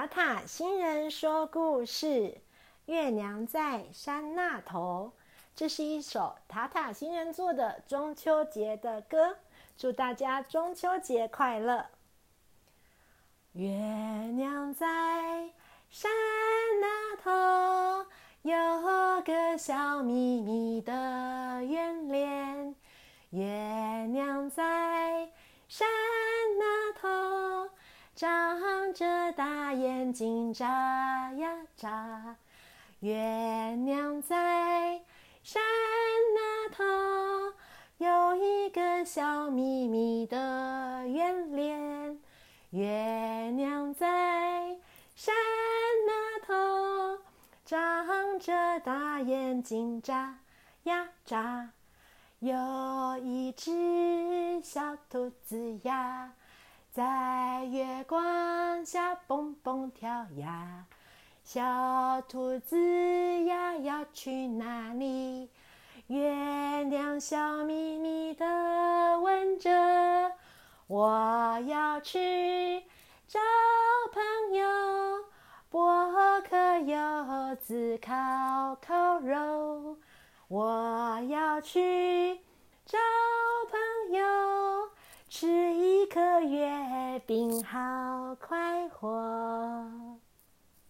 塔塔星人说故事，《月亮在山那头》。这是一首塔塔星人做的中秋节的歌，祝大家中秋节快乐。月亮在山那头，有个笑眯眯的圆脸。月亮在山那头。长着大眼睛眨呀眨，月亮在山那头，有一个笑眯眯的圆脸。月亮在山那头，长着大眼睛眨呀眨，有一只小兔子呀。在月光下蹦蹦跳呀，小兔子呀要去哪里？月亮笑眯眯的问着。我要去找朋友，剥颗柚子烤烤肉。我要去找病好快活。